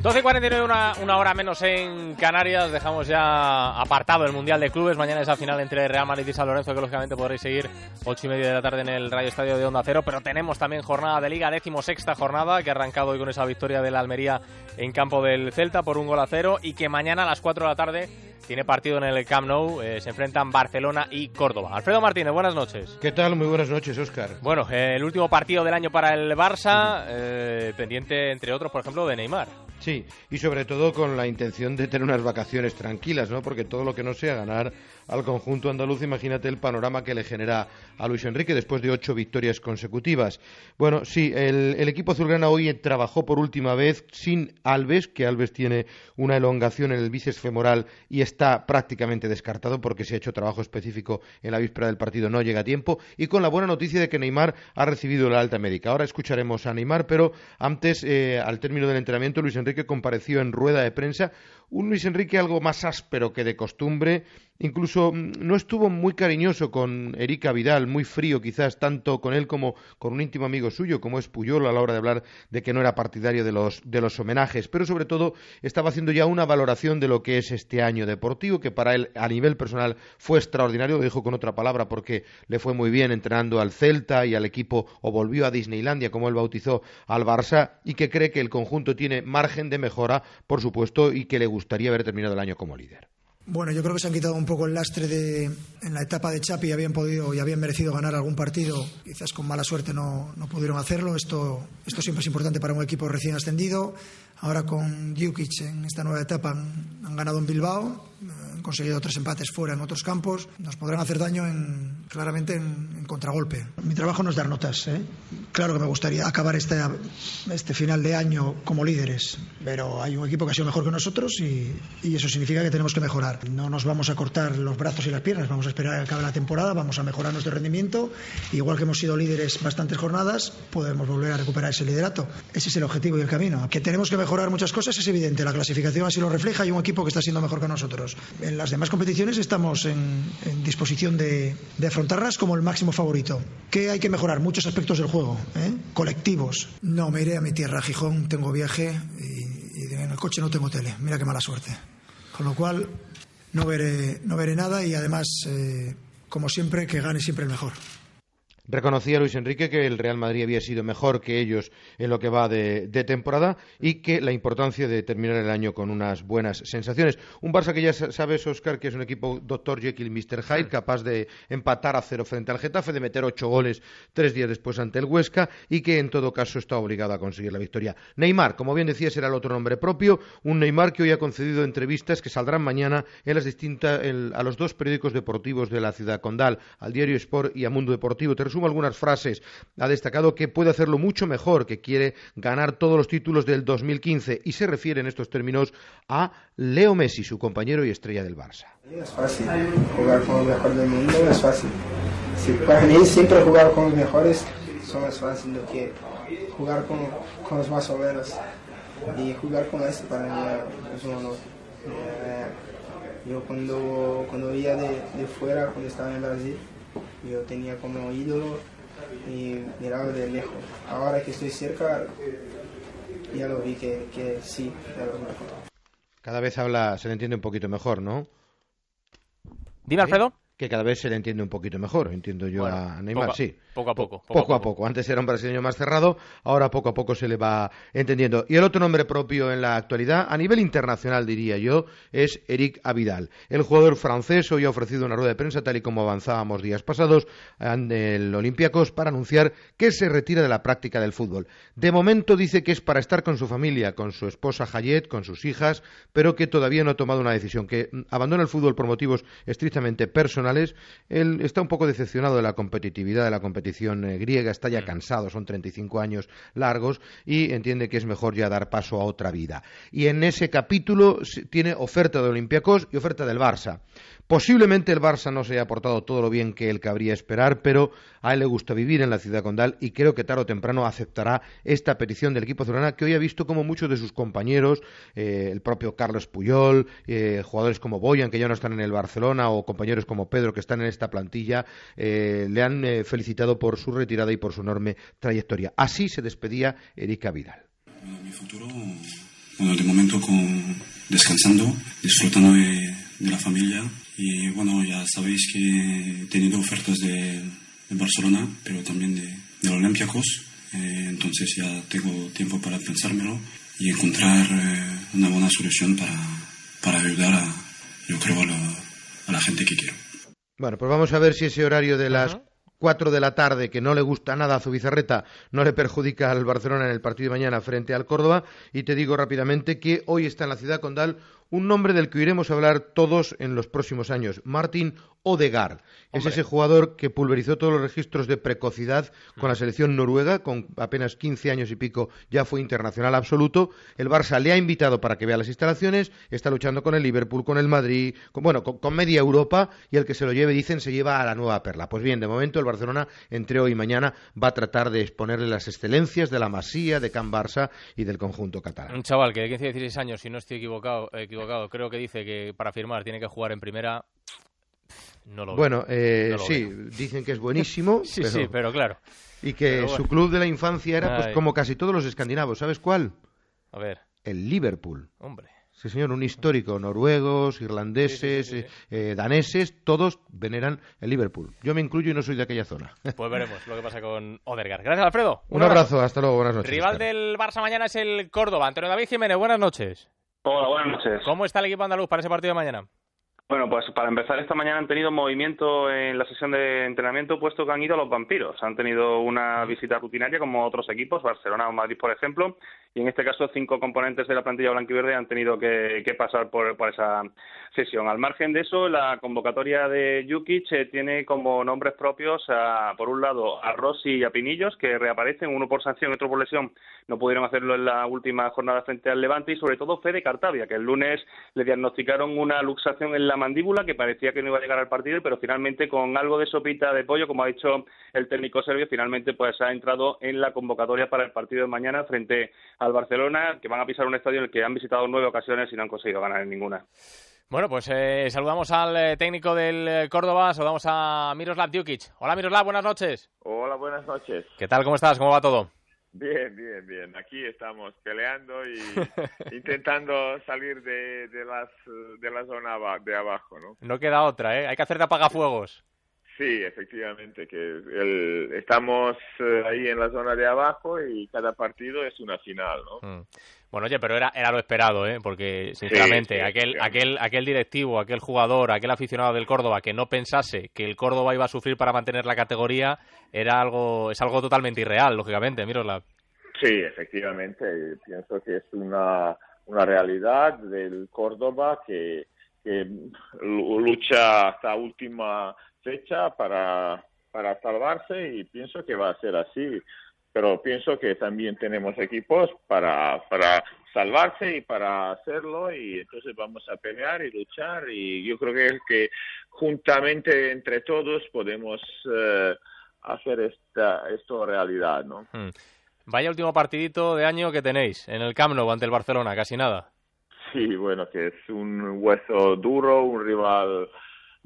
12 y 49, una, una hora menos en Canarias. Dejamos ya apartado el Mundial de Clubes. Mañana es la final entre Real Madrid y San Lorenzo, que lógicamente podréis seguir 8 y media de la tarde en el Radio Estadio de Onda Cero. Pero tenemos también jornada de Liga, décimo sexta jornada, que ha arrancado hoy con esa victoria de la Almería en campo del Celta por un gol a cero. Y que mañana a las 4 de la tarde tiene partido en el Camp Nou. Eh, se enfrentan Barcelona y Córdoba. Alfredo Martínez, buenas noches. ¿Qué tal? Muy buenas noches, Óscar. Bueno, eh, el último partido del año para el Barça, eh, pendiente entre otros, por ejemplo, de Neymar. Sí, y sobre todo con la intención de tener unas vacaciones tranquilas, ¿no? Porque todo lo que no sea ganar al conjunto andaluz, imagínate el panorama que le genera a Luis Enrique después de ocho victorias consecutivas. Bueno, sí, el, equipo azulgrana hoy trabajó por última vez sin Alves, que Alves tiene una elongación en el bíceps femoral y está prácticamente descartado porque se ha hecho trabajo específico en la víspera del partido, no llega a tiempo, y con la buena noticia de que Neymar ha recibido la alta médica. Ahora escucharemos a Neymar, pero antes, eh, al término del entrenamiento, Luis Enrique compareció en rueda de prensa. Un Luis Enrique algo más áspero que de costumbre, incluso mm, no estuvo muy cariñoso con Erika Vidal, muy frío quizás tanto con él como con un íntimo amigo suyo como es Puyol a la hora de hablar de que no era partidario de los, de los homenajes, pero sobre todo estaba haciendo ya una valoración de lo que es este año deportivo, que para él a nivel personal fue extraordinario, lo dijo con otra palabra porque le fue muy bien entrenando al Celta y al equipo o volvió a Disneylandia como él bautizó al Barça y que cree que el conjunto tiene margen de mejora, por supuesto, y que le gustaría haber terminado el año como líder. Bueno, yo creo que se han quitado un poco el lastre de en la etapa de Chapi habían podido y habían merecido ganar algún partido, quizás con mala suerte no, no pudieron hacerlo. Esto, esto siempre es importante para un equipo recién ascendido. Ahora con Djukic en esta nueva etapa han, han ganado en Bilbao, han conseguido tres empates fuera en otros campos, nos podrán hacer daño en, claramente en, contragolpe. Mi trabajo no es dar notas. ¿eh? Claro que me gustaría acabar este, este final de año como líderes, pero hay un equipo que ha sido mejor que nosotros y, eso significa que tenemos que mejorar. No nos vamos a cortar los brazos y las piernas, vamos a esperar a que acabe la temporada, vamos a mejorar nuestro rendimiento. Igual que hemos sido líderes bastantes jornadas, podemos volver a recuperar ese liderato. Ese es el objetivo y el camino. Que tenemos que mejorar muchas cosas es evidente, la clasificación así lo refleja y un equipo que está siendo mejor que nosotros las demás competiciones estamos en, disposición de, afrontarlas como el máximo favorito. ¿Qué hay que mejorar? Muchos aspectos del juego, ¿eh? colectivos. No, me iré a mi tierra, a Gijón, tengo viaje y, en el coche no tengo tele. Mira qué mala suerte. Con lo cual, no veré, no veré nada y además, eh, como siempre, que gane siempre el mejor. Reconocía Luis Enrique que el Real Madrid había sido mejor que ellos en lo que va de, temporada y que la importancia de terminar el año con unas buenas sensaciones. Un Barça que ya sabes, Oscar, que es un equipo Dr. Jekyll y Mr. Hyde, capaz de empatar a cero frente al Getafe, de meter ocho goles tres días después ante el Huesca y que en todo caso está obligado a conseguir la victoria. Neymar, como bien decía, será el otro nombre propio, un Neymar que hoy ha concedido entrevistas que saldrán mañana en las distintas, a los dos periódicos deportivos de la ciudad condal, al Diario Sport y a Mundo Deportivo algunas frases. Ha destacado que puede hacerlo mucho mejor, que quiere ganar todos los títulos del 2015 y se refiere en estos términos a Leo Messi, su compañero y estrella del Barça. Es fácil jugar con los mejores del mundo, es fácil. para mí siempre jugar con los mejores son más fácil que jugar con, con los más o menos. Y jugar con este para mí es un honor. Eh, yo cuando, cuando veía de, de fuera, cuando estaba en Brasil, yo tenía como ídolo y miraba de lejos. Ahora que estoy cerca, ya lo vi que, que sí, ya lo Cada vez habla, se le entiende un poquito mejor, ¿no? Dime, Alfredo. Que cada vez se le entiende un poquito mejor, entiendo yo a Neymar, sí. Poco a poco. Poco, a, poco. Antes era un brasileño más cerrado, ahora poco a poco se le va entendiendo. Y el otro nombre propio en la actualidad, a nivel internacional diría yo, es Eric Abidal. El jugador francés hoy ha ofrecido una rueda de prensa, tal y como avanzábamos días pasados, en el Olympiacos, para anunciar que se retira de la práctica del fútbol. De momento dice que es para estar con su familia, con su esposa Hayet, con sus hijas, pero que todavía no ha tomado una decisión, que abandona el fútbol por motivos estrictamente personales. Él está un poco decepcionado de la competitividad de la competición eh, griega, está ya mm. cansado, son 35 años largos y entiende que es mejor ya dar paso a otra vida. Y en ese capítulo tiene oferta de Olympiacos y oferta del Barça. Posiblemente el Barça no se haya portado todo lo bien que él cabría esperar, pero a él le gusta vivir en la ciudad condal y creo que tarde o temprano aceptará esta petición del equipo azulgrana que hoy ha visto como muchos de sus compañeros, eh, el propio Carlos Puyol, eh, jugadores como Boyan que ya no están en el Barcelona o compañeros como Pedro que están en esta plantilla, eh, le han felicitado por su retirada y por su enorme trayectoria. Así se despedía Erika Vidal. Mi futuro bueno, de momento con, descansando, disfrutando de, la familia. Y bueno, ya sabéis que he tenido ofertas de, Barcelona, pero también de, de Olympiacos. Eh, entonces ya tengo tiempo para pensármelo y encontrar eh, una buena solución para, para ayudar a, yo creo, a la, a la gente que quiero. Bueno, pues vamos a ver si ese horario de las 4 de la tarde, que no le gusta nada a Zubizarreta, no le perjudica al Barcelona en el partido de mañana frente al Córdoba. Y te digo rápidamente que hoy está en la ciudad condal un nombre del que iremos a hablar todos en los próximos años, Martin Odegaard. Es ese jugador que pulverizó todos los registros de precocidad con la selección noruega, con apenas 15 años y pico ya fue internacional absoluto. El Barça le ha invitado para que vea las instalaciones, está luchando con el Liverpool, con el Madrid, con, bueno, con, media Europa y el que se lo lleve, dicen, se lleva a la nueva perla. Pues bien, de momento el Barcelona, entre hoy y mañana, va a tratar de exponerle las excelencias de la Masía, de Can Barça y del conjunto catalán. Un chaval que de 15 16 años, si no estoy equivocado creo que dice que para firmar tiene que jugar en primera. No lo bueno, eh, sí, dicen que es buenísimo. sí, sí, pero claro. Y que su club de la infancia era pues como casi todos los escandinavos. ¿Sabes cuál? A ver. El Liverpool. Hombre. Sí, señor, un histórico. Noruegos, irlandeses, eh, daneses, todos veneran el Liverpool. Yo me incluyo y no soy de aquella zona. Pues veremos lo que pasa con Odergaard. Gracias, Alfredo. Un, abrazo. hasta luego, buenas noches. Rival del Barça mañana es el Córdoba. Antonio David Jiménez, buenas noches. Hola, buenas noches. ¿Cómo está el equipo andaluz para ese partido de mañana? Bueno, pues para empezar, esta mañana han tenido movimiento en la sesión de entrenamiento, puesto que han ido los vampiros. Han tenido una visita rutinaria como otros equipos, Barcelona o Madrid, por ejemplo, y en este caso cinco componentes de la plantilla blanquiverde han tenido que, pasar por, esa sesión. Al margen de eso, la convocatoria de Jukic eh, tiene como nombres propios, a, por un lado, a Rossi y a Pinillos, que reaparecen, uno por sanción y otro por lesión. No pudieron hacerlo en la última jornada frente al Levante, y sobre todo Fede Cartavia, que el lunes le diagnosticaron una luxación en la mandíbula que parecía que no iba a llegar al partido, pero finalmente con algo de sopita de pollo, como ha dicho el técnico serbio, finalmente pues ha entrado en la convocatoria para el partido de mañana frente al Barcelona, que van a pisar un estadio en el que han visitado nueve ocasiones y no han conseguido ganar en ninguna. Bueno, pues eh, saludamos al eh, técnico del eh, Córdoba, saludamos a Miroslav Djukic. Hola Miroslav, buenas noches. Hola, buenas noches. ¿Qué tal, cómo estás, cómo va todo? Bien, bien, bien. Aquí estamos peleando y intentando salir de, de, las, de la zona de abajo, ¿no? No queda otra, ¿eh? Hay que hacer de apagafuegos. Sí, efectivamente, que estamos eh, ahí en la zona de abajo y cada partido es una final, ¿no? Mm. Bueno, oye, pero era, era lo esperado, ¿eh? Porque, sinceramente, aquel, aquel, aquel directivo, aquel jugador, aquel aficionado del Córdoba que no pensase que el Córdoba iba a sufrir para mantener la categoría, era algo, es algo totalmente irreal, lógicamente, Miroslav. Sí, efectivamente, pienso que es una, una realidad del Córdoba que, que lucha hasta última fecha para, para salvarse y pienso que va a ser así. Pero pienso que también tenemos equipos para, para salvarse y para hacerlo y entonces vamos a pelear y luchar y yo creo que, que juntamente entre todos podemos eh, hacer esta, esto realidad, ¿no? Hmm. Vaya último partidito de año que tenéis en el Camp Nou ante el Barcelona, casi nada. Sí, bueno, que es un hueso duro, un rival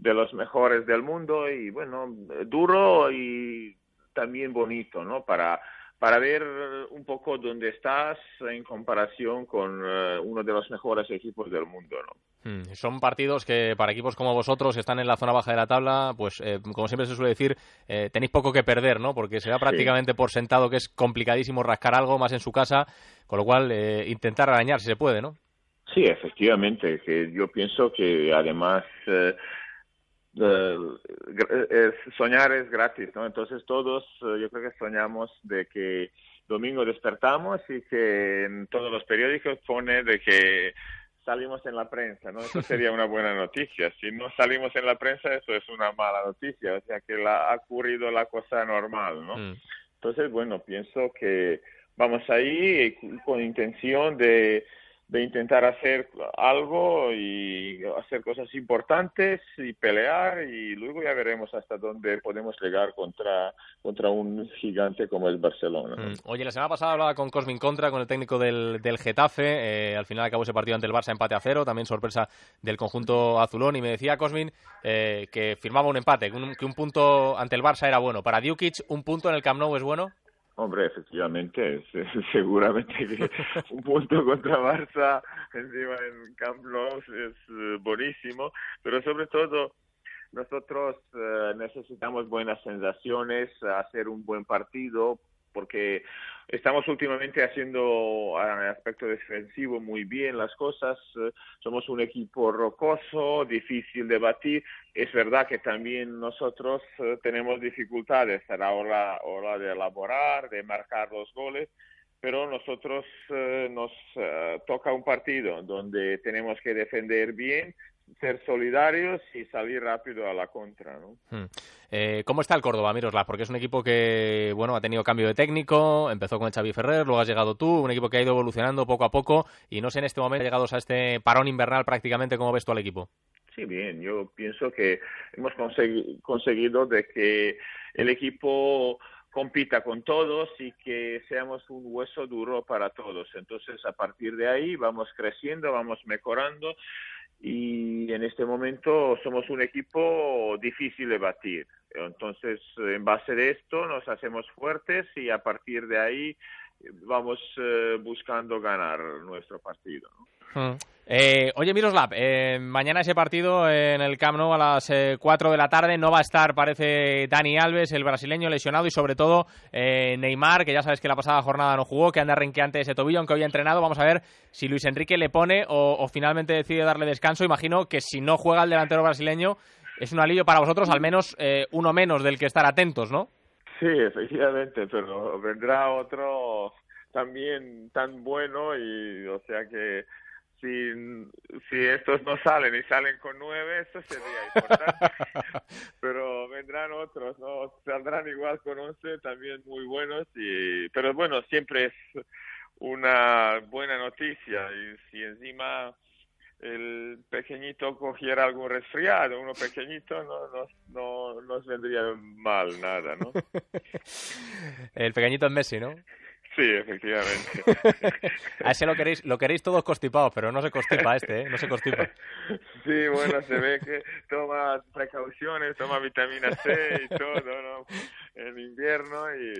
de los mejores del mundo y bueno, duro y también bonito, ¿no? Para, para ver un poco dónde estás en comparación con eh, uno de los mejores equipos del mundo, ¿no? Hmm, son partidos que para equipos como vosotros que están en la zona baja de la tabla, pues eh, como siempre se suele decir, eh, tenéis poco que perder, ¿no? Porque se da prácticamente por sentado que es complicadísimo rascar algo más en su casa, con lo cual intentar arañar si se puede, ¿no? Sí, efectivamente, que yo pienso que además soñar es gratis, ¿no? Entonces todos, eh, yo creo que soñamos de que domingo despertamos y que en todos los periódicos pone de que salimos en la prensa, ¿no? Eso sería una buena noticia. Si no salimos en la prensa, eso es una mala noticia, o sea que la, ha ocurrido la cosa normal, ¿no? Mm. Entonces, bueno, pienso que vamos ahí con intención de de intentar hacer algo y hacer cosas importantes y pelear y luego ya veremos hasta dónde podemos llegar contra, contra un gigante como el Barcelona. Mm. Oye, la semana pasada hablaba con Cosmin Contra, con el técnico del, del Getafe, eh, al final acabó ese partido ante el Barça empate a cero, también sorpresa del conjunto azulón y me decía Cosmin eh, que firmaba un empate, que un, punto ante el Barça era bueno. Para Djukic, ¿un punto en el Camp Nou es bueno? Hombre, efectivamente, seguramente que un punto contra Barça encima en Camp Nou es eh, buenísimo, pero sobre todo nosotros eh, necesitamos buenas sensaciones, hacer un buen partido, porque estamos últimamente haciendo en el aspecto defensivo muy bien las cosas. Somos un equipo rocoso, difícil de batir. Es verdad que también nosotros eh, tenemos dificultades a la hora, hora de elaborar, de marcar los goles pero nosotros eh, nos eh, toca un partido donde tenemos que defender bien, ser solidarios y salir rápido a la contra. ¿no? Hmm. Eh, ¿Cómo está el Córdoba, Miroslav? Porque es un equipo que bueno ha tenido cambio de técnico, empezó con el Xavi Ferrer, luego has llegado tú, un equipo que ha ido evolucionando poco a poco y no sé en este momento, llegados a este parón invernal prácticamente, ¿cómo ves tú al equipo? Sí, bien, yo pienso que hemos conseguido de que el equipo compita con todos y que seamos un hueso duro para todos. Entonces, a partir de ahí vamos creciendo, vamos mejorando y en este momento somos un equipo difícil de batir. Entonces, en base de esto nos hacemos fuertes y a partir de ahí vamos eh, buscando ganar nuestro partido. Hmm. Eh, oye, Miroslav, eh, mañana ese partido en el Camp Nou a las 4 de la tarde no va a estar, parece, Dani Alves, el brasileño lesionado, y sobre todo Neymar, que ya sabes que la pasada jornada no jugó, que anda renqueante ese tobillo, aunque hoy ha entrenado. Vamos a ver si Luis Enrique le pone o, o finalmente decide darle descanso. Imagino que si no juega el delantero brasileño es un alivio para vosotros, al menos uno menos del que estar atentos, ¿no? Sí, efectivamente, pero vendrá otro también tan bueno y o sea que si, si estos no salen y salen con nueve, eso sería importante. pero vendrán otros, ¿no? Saldrán igual con once, también muy buenos. y Pero bueno, siempre es una buena noticia. Y si encima el pequeñito cogiera algún resfriado, uno pequeñito, no, no, no nos vendría mal nada, ¿no? el pequeñito es Messi, ¿no? Sí, efectivamente. A ese lo queréis, lo queréis todos constipados, pero no se constipa este, ¿eh? No se constipa. Sí, bueno, se ve que toma precauciones, toma vitamina C y todo, ¿no? En invierno y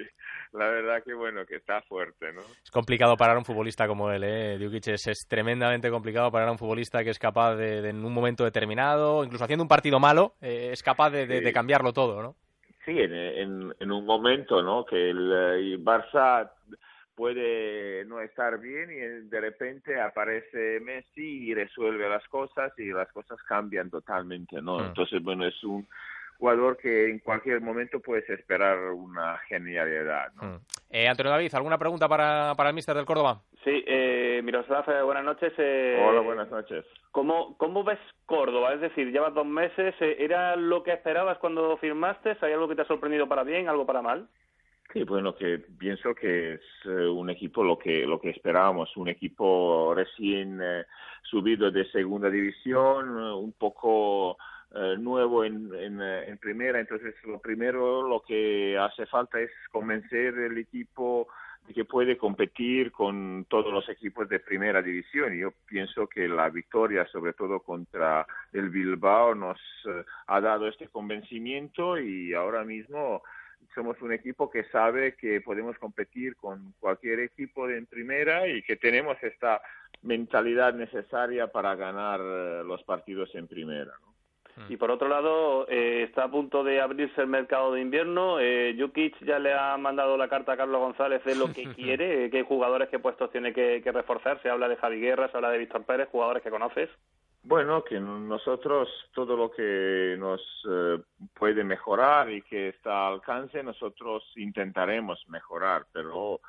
la verdad que, bueno, que está fuerte, ¿no? Es complicado parar a un futbolista como él, ¿eh? Djukic es, es tremendamente complicado parar a un futbolista que es capaz de, en un momento determinado, incluso haciendo un partido malo, eh, es capaz de, de, cambiarlo todo, ¿no? Sí, en, en, en, un momento, ¿no? Que el, el Barça puede no estar bien y de repente aparece Messi y resuelve las cosas y las cosas cambian totalmente, ¿no? Mm. Entonces, bueno, es un jugador que en cualquier momento puedes esperar una genialidad, ¿no? Eh, Antonio David, ¿alguna pregunta para, para el míster del Córdoba? Sí, eh, Miroslav, eh, buenas noches. Eh, Hola, buenas noches. ¿cómo, ¿Cómo ves Córdoba? Es decir, llevas dos meses, eh, ¿era lo que esperabas cuando firmaste? ¿Hay algo que te ha sorprendido para bien, algo para mal? Sí, bueno, que pienso que es eh, un equipo lo que lo que esperábamos, un equipo recién eh, subido de segunda división, un poco nuevo en, en, en, primera, entonces lo primero lo que hace falta es convencer el equipo de que puede competir con todos los equipos de primera división. Y yo pienso que la victoria, sobre todo contra el Bilbao, nos ha dado este convencimiento y ahora mismo somos un equipo que sabe que podemos competir con cualquier equipo en primera y que tenemos esta mentalidad necesaria para ganar eh, los partidos en primera. ¿no? Y por otro lado, eh, está a punto de abrirse el mercado de invierno. Eh, Jukic ya le ha mandado la carta a Carlos González de lo que quiere, qué jugadores, qué puestos tiene que, que reforzar. Se habla de Javi Guerra, se habla de Víctor Pérez, jugadores que conoces. Bueno, que nosotros todo lo que nos eh, puede mejorar y que está al alcance, nosotros intentaremos mejorar, pero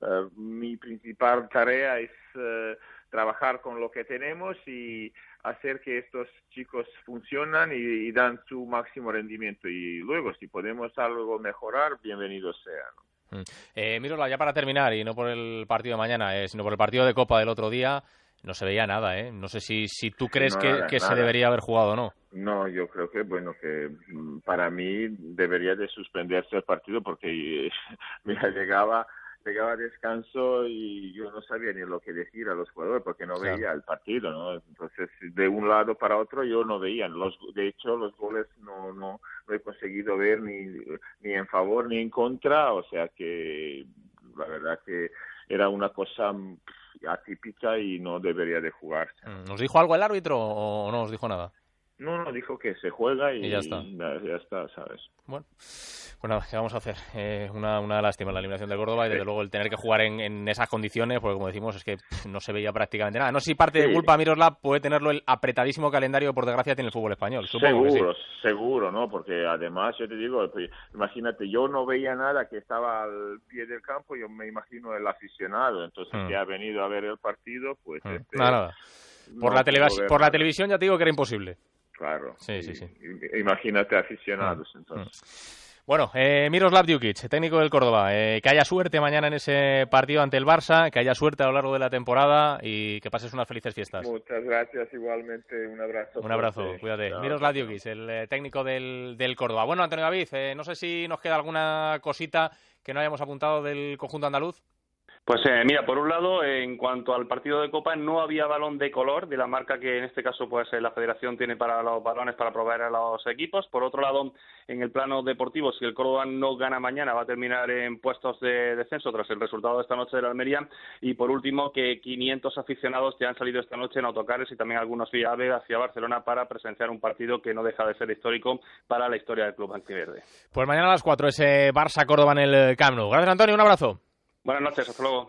eh, mi principal tarea es eh, trabajar con lo que tenemos y hacer que estos chicos funcionan y, dan su máximo rendimiento. Y luego, si podemos algo mejorar, bienvenido sea. ¿no? Mm. Eh, Mirola, ya para terminar, y no por el partido de mañana, sino por el partido de Copa del otro día, no se veía nada, ¿eh? No sé si, si tú crees que, se debería haber jugado o no. No, yo creo que, bueno, que mm, para mí debería de suspenderse el partido porque, mira, llegaba llegaba a descanso y yo no sabía ni lo que decir a los jugadores porque no veía el partido, ¿no? Entonces, de un lado para otro yo no veía. Los, de hecho, los goles no, no, no he conseguido ver ni, ni en favor ni en contra, o sea que la verdad que era una cosa atípica y no debería de jugarse. Mm, ¿Nos dijo algo el árbitro o no nos dijo nada? No, no, dijo que se juega y, Y ya está. ya está, ¿sabes? Bueno, pues nada, ¿qué vamos a hacer? Eh, una, una lástima la eliminación de Córdoba y desde luego el tener que jugar en, en esas condiciones, porque como decimos, es que no se veía prácticamente nada. No sé si parte de culpa Miroslav puede tenerlo el apretadísimo calendario que por desgracia tiene el fútbol español. Supongo que sí. seguro, seguro, ¿no? Porque además, yo te digo, pues, imagínate, yo no veía nada que estaba al pie del campo, yo me imagino el aficionado, entonces Mm. que ha venido a ver el partido, pues... Mm, este, Nada, nada. Por, no la ver por la televisión ya te digo que era imposible. Claro. Sí, sí, sí. Imagínate aficionados, entonces. Bueno, eh, Miroslav Djukic, técnico del Córdoba, eh, que haya suerte mañana en ese partido ante el Barça, que haya suerte a lo largo de la temporada y que pases unas felices fiestas. Muchas gracias, igualmente, un abrazo. Un abrazo, fuerte. cuídate. Miroslav. Djukic, el eh, técnico del, del Córdoba. Bueno, Antonio David, eh, no sé si nos queda alguna cosita que no hayamos apuntado del conjunto andaluz. Pues eh, mira, por un lado, en cuanto al partido de Copa, no había balón de color de la marca que en este caso pues eh, la Federación tiene para los balones para proveer a los equipos. Por otro lado, en el plano deportivo, si el Córdoba no gana mañana, va a terminar en puestos de descenso tras el resultado de esta noche de la Almería. Y por último, que 500 aficionados ya han salido esta noche en autocares y también algunos vía hacia Barcelona para presenciar un partido que no deja de ser histórico para la historia del club antiverde. Pues mañana a las 4 ese Barça-Córdoba en el Camp Nou. Gracias, Antonio, un abrazo. Buenas noches, hasta luego.